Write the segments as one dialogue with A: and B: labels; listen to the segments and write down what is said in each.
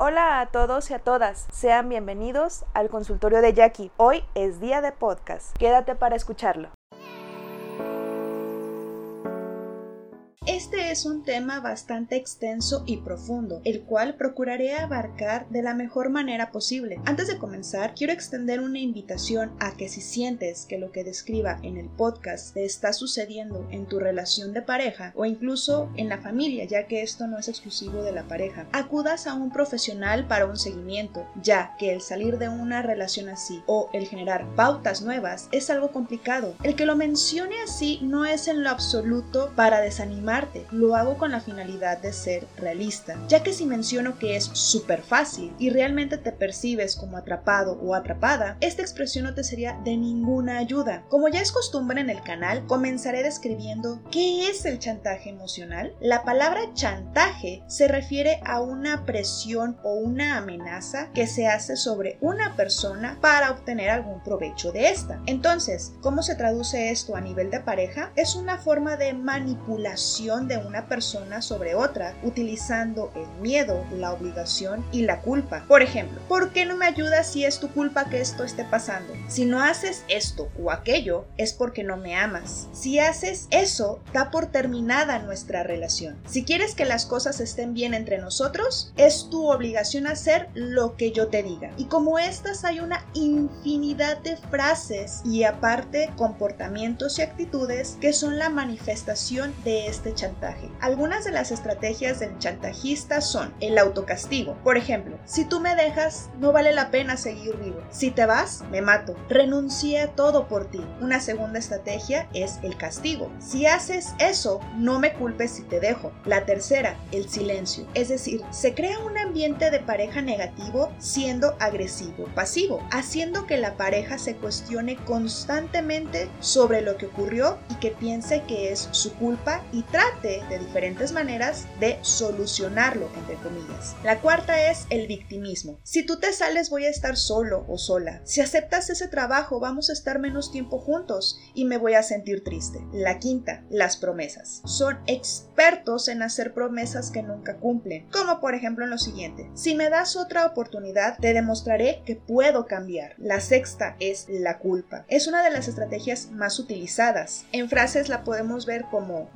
A: Hola a todos y a todas, sean bienvenidos al consultorio de Jackie. Hoy es día de podcast, quédate para escucharlo.
B: Este es un tema bastante extenso y profundo, el cual procuraré abarcar de la mejor manera posible. Antes de comenzar, quiero extender una invitación a que si sientes que lo que describa en el podcast te está sucediendo en tu relación de pareja o incluso en la familia, ya que esto no es exclusivo de la pareja, acudas a un profesional para un seguimiento, ya que el salir de una relación así o el generar pautas nuevas es algo complicado. El que lo mencione así no es en lo absoluto para desanimar lo hago con la finalidad de ser realista, ya que si menciono que es súper fácil y realmente te percibes como atrapado o atrapada, esta expresión no te sería de ninguna ayuda. Como ya es costumbre en el canal, comenzaré describiendo qué es el chantaje emocional. La palabra chantaje se refiere a una presión o una amenaza que se hace sobre una persona para obtener algún provecho de esta. Entonces, ¿cómo se traduce esto a nivel de pareja? Es una forma de manipulación de una persona sobre otra utilizando el miedo, la obligación y la culpa. Por ejemplo, ¿por qué no me ayudas si es tu culpa que esto esté pasando? Si no haces esto o aquello es porque no me amas. Si haces eso, da por terminada nuestra relación. Si quieres que las cosas estén bien entre nosotros, es tu obligación hacer lo que yo te diga. Y como estas hay una infinidad de frases y aparte comportamientos y actitudes que son la manifestación de este chantaje. Algunas de las estrategias del chantajista son el autocastigo. Por ejemplo, si tú me dejas, no vale la pena seguir vivo. Si te vas, me mato. Renuncié a todo por ti. Una segunda estrategia es el castigo. Si haces eso, no me culpes si te dejo. La tercera, el silencio. Es decir, se crea un ambiente de pareja negativo siendo agresivo, pasivo, haciendo que la pareja se cuestione constantemente sobre lo que ocurrió y que piense que es su culpa y de diferentes maneras de solucionarlo, entre comillas. La cuarta es el victimismo. Si tú te sales voy a estar solo o sola. Si aceptas ese trabajo vamos a estar menos tiempo juntos y me voy a sentir triste. La quinta, las promesas. Son expertos en hacer promesas que nunca cumplen. Como por ejemplo en lo siguiente. Si me das otra oportunidad te demostraré que puedo cambiar. La sexta es la culpa. Es una de las estrategias más utilizadas. En frases la podemos ver como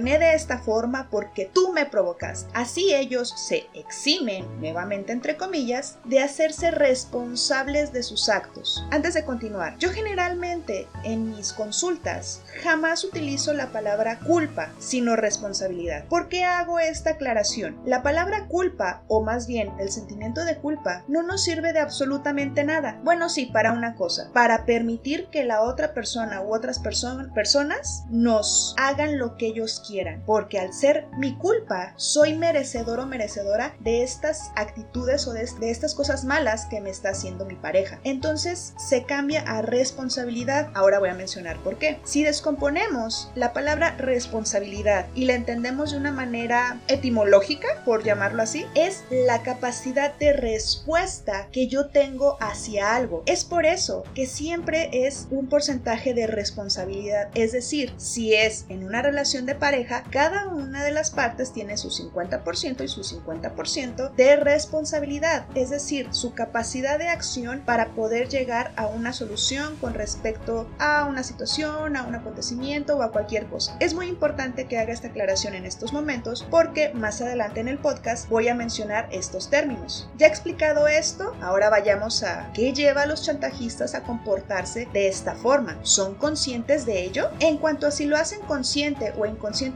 B: de esta forma porque tú me provocaste. Así ellos se eximen, nuevamente entre comillas, de hacerse responsables de sus actos. Antes de continuar, yo generalmente en mis consultas jamás utilizo la palabra culpa, sino responsabilidad. ¿Por qué hago esta aclaración? La palabra culpa, o más bien el sentimiento de culpa, no nos sirve de absolutamente nada. Bueno, sí, para una cosa, para permitir que la otra persona u otras personas nos hagan lo que ellos porque al ser mi culpa, soy merecedor o merecedora de estas actitudes o de, de estas cosas malas que me está haciendo mi pareja. Entonces se cambia a responsabilidad. Ahora voy a mencionar por qué. Si descomponemos la palabra responsabilidad y la entendemos de una manera etimológica, por llamarlo así, es la capacidad de respuesta que yo tengo hacia algo. Es por eso que siempre es un porcentaje de responsabilidad. Es decir, si es en una relación de pareja, cada una de las partes tiene su 50% y su 50% de responsabilidad, es decir, su capacidad de acción para poder llegar a una solución con respecto a una situación, a un acontecimiento o a cualquier cosa. Es muy importante que haga esta aclaración en estos momentos porque más adelante en el podcast voy a mencionar estos términos. Ya explicado esto, ahora vayamos a qué lleva a los chantajistas a comportarse de esta forma. ¿Son conscientes de ello? En cuanto a si lo hacen consciente o inconsciente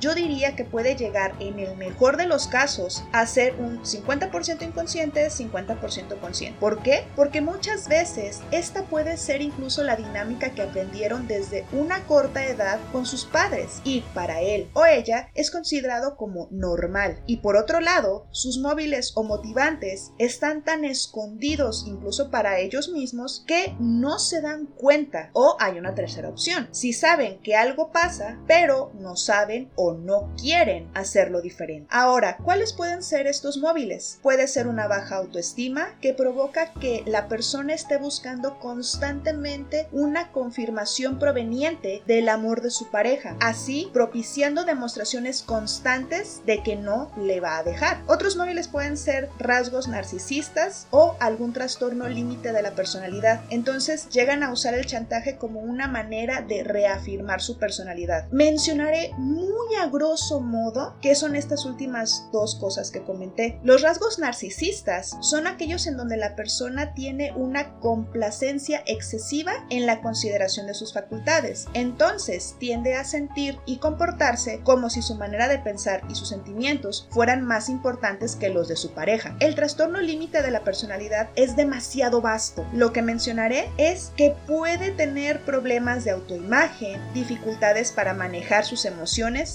B: yo diría que puede llegar en el mejor de los casos a ser un 50% inconsciente, 50% consciente. ¿Por qué? Porque muchas veces esta puede ser incluso la dinámica que aprendieron desde una corta edad con sus padres y para él o ella es considerado como normal. Y por otro lado, sus móviles o motivantes están tan escondidos incluso para ellos mismos que no se dan cuenta. O hay una tercera opción. Si saben que algo pasa, pero no saben o no quieren hacerlo diferente. Ahora, ¿cuáles pueden ser estos móviles? Puede ser una baja autoestima que provoca que la persona esté buscando constantemente una confirmación proveniente del amor de su pareja, así propiciando demostraciones constantes de que no le va a dejar. Otros móviles pueden ser rasgos narcisistas o algún trastorno límite de la personalidad. Entonces llegan a usar el chantaje como una manera de reafirmar su personalidad. Mencionaré muy a grosso modo qué son estas últimas dos cosas que comenté. Los rasgos narcisistas son aquellos en donde la persona tiene una complacencia excesiva en la consideración de sus facultades. Entonces tiende a sentir y comportarse como si su manera de pensar y sus sentimientos fueran más importantes que los de su pareja. El trastorno límite de la personalidad es demasiado vasto. Lo que mencionaré es que puede tener problemas de autoimagen, dificultades para manejar sus emociones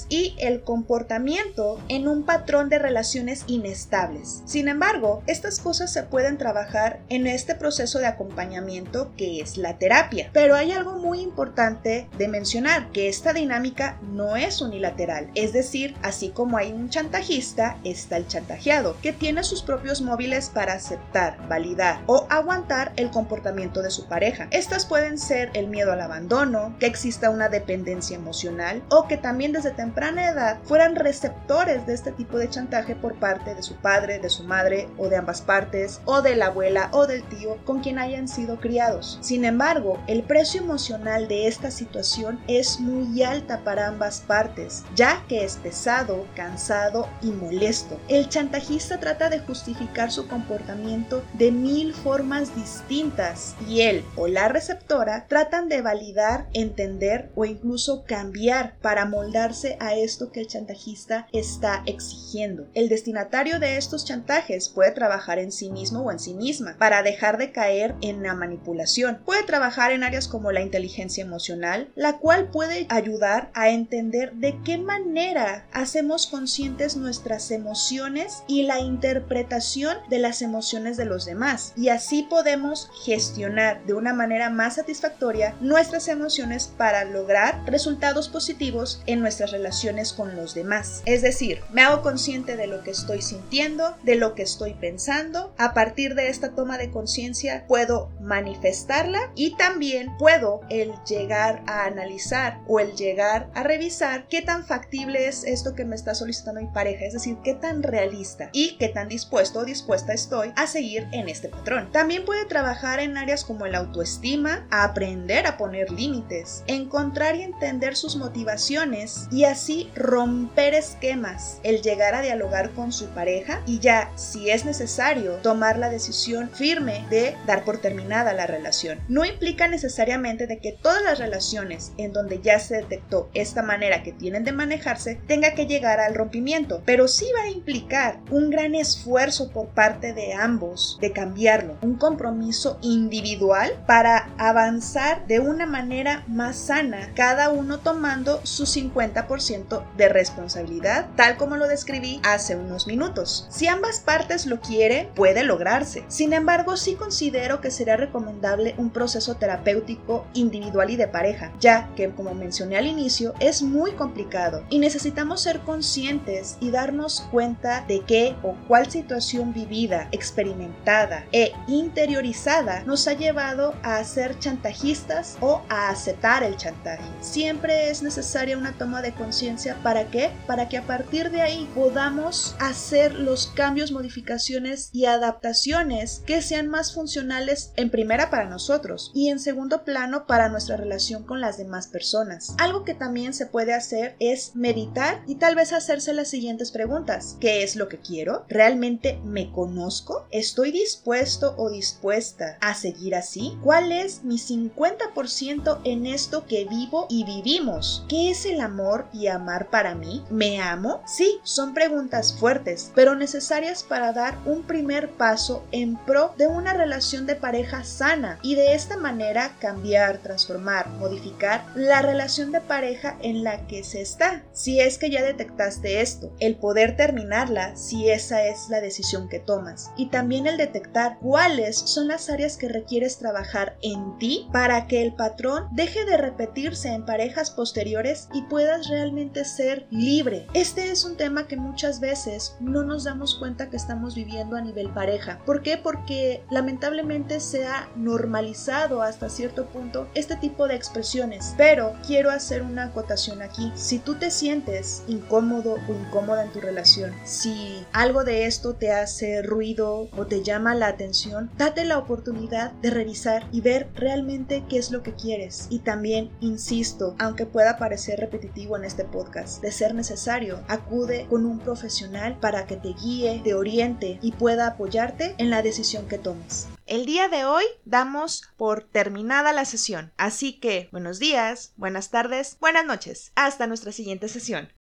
B: y el comportamiento en un patrón de relaciones inestables. Sin embargo, estas cosas se pueden trabajar en este proceso de acompañamiento que es la terapia. Pero hay algo muy importante de mencionar, que esta dinámica no es unilateral. Es decir, así como hay un chantajista, está el chantajeado, que tiene sus propios móviles para aceptar, validar o aguantar el comportamiento de su pareja. Estas pueden ser el miedo al abandono, que exista una dependencia emocional o que también desde temprana edad fueran receptores de este tipo de chantaje por parte de su padre, de su madre o de ambas partes o de la abuela o del tío con quien hayan sido criados. Sin embargo, el precio emocional de esta situación es muy alta para ambas partes, ya que es pesado, cansado y molesto. El chantajista trata de justificar su comportamiento de mil formas distintas y él o la receptora tratan de validar, entender o incluso cambiar para moldarse a esto que el chantajista está exigiendo. El destinatario de estos chantajes puede trabajar en sí mismo o en sí misma para dejar de caer en la manipulación. Puede trabajar en áreas como la inteligencia emocional, la cual puede ayudar a entender de qué manera hacemos conscientes nuestras emociones y la interpretación de las emociones de los demás. Y así podemos gestionar de una manera más satisfactoria nuestras emociones para lograr resultados positivos en nuestras relaciones con los demás. Es decir, me hago consciente de lo que estoy sintiendo, de lo que estoy pensando. A partir de esta toma de conciencia puedo manifestarla y también puedo el llegar a analizar o el llegar a revisar qué tan factible es esto que me está solicitando mi pareja, es decir, qué tan realista y qué tan dispuesto o dispuesta estoy a seguir en este patrón. También puede trabajar en áreas como el autoestima, aprender a poner límites, encontrar y entender sus motivaciones y así romper esquemas, el llegar a dialogar con su pareja y ya, si es necesario, tomar la decisión firme de dar por terminada la relación. No implica necesariamente de que todas las relaciones en donde ya se detectó esta manera que tienen de manejarse tenga que llegar al rompimiento, pero sí va a implicar un gran esfuerzo por parte de ambos de cambiarlo, un compromiso individual para avanzar de una manera más sana, cada uno tomando su 50% de responsabilidad, tal como lo describí hace unos minutos. Si ambas partes lo quieren, puede lograrse. Sin embargo, sí considero que será recomendable un proceso terapéutico individual y de pareja, ya que, como mencioné al inicio, es muy complicado y necesitamos ser conscientes y darnos cuenta de qué o cuál situación vivida, experimentada e interiorizada nos ha llevado a ser chantajistas o a aceptar el chantaje. Siempre es necesaria una toma de conciencia para qué? Para que a partir de ahí podamos hacer los cambios, modificaciones y adaptaciones que sean más funcionales en primera para nosotros y en segundo plano para nuestra relación con las demás personas. Algo que también se puede hacer es meditar y tal vez hacerse las siguientes preguntas. ¿Qué es lo que quiero? ¿Realmente me conozco? ¿Estoy dispuesto o dispuesta a seguir así? ¿Cuál es mi 50% en esto que vivo y vivimos? ¿Qué es el amor y amar para mí? ¿Me amo? Sí, son preguntas fuertes, pero necesarias para dar un primer paso en pro de una relación de pareja sana y de esta manera cambiar, transformar, modificar la relación de pareja en la que se está. Si es que ya detectaste esto, el poder terminarla si esa es la decisión que tomas y también el detectar cuáles son las áreas que requieres trabajar en ti para que el patrón deje de repetirse en parejas posteriores y puedas realmente ser libre. Este es un tema que muchas veces no nos damos cuenta que estamos viviendo a nivel pareja. ¿Por qué? Porque lamentablemente se ha normalizado hasta cierto punto este tipo de expresiones. Pero quiero hacer una acotación aquí. Si tú te sientes incómodo o incómoda en tu relación, si algo de esto te hace ruido o te llama la atención, date la oportunidad de revisar y ver realmente qué es lo que quieres. Y también, insisto, aunque pueda parecer en este podcast, de ser necesario, acude con un profesional para que te guíe, te oriente y pueda apoyarte en la decisión que tomes. El día de hoy damos por terminada la sesión, así que buenos días, buenas tardes, buenas noches. Hasta nuestra siguiente sesión.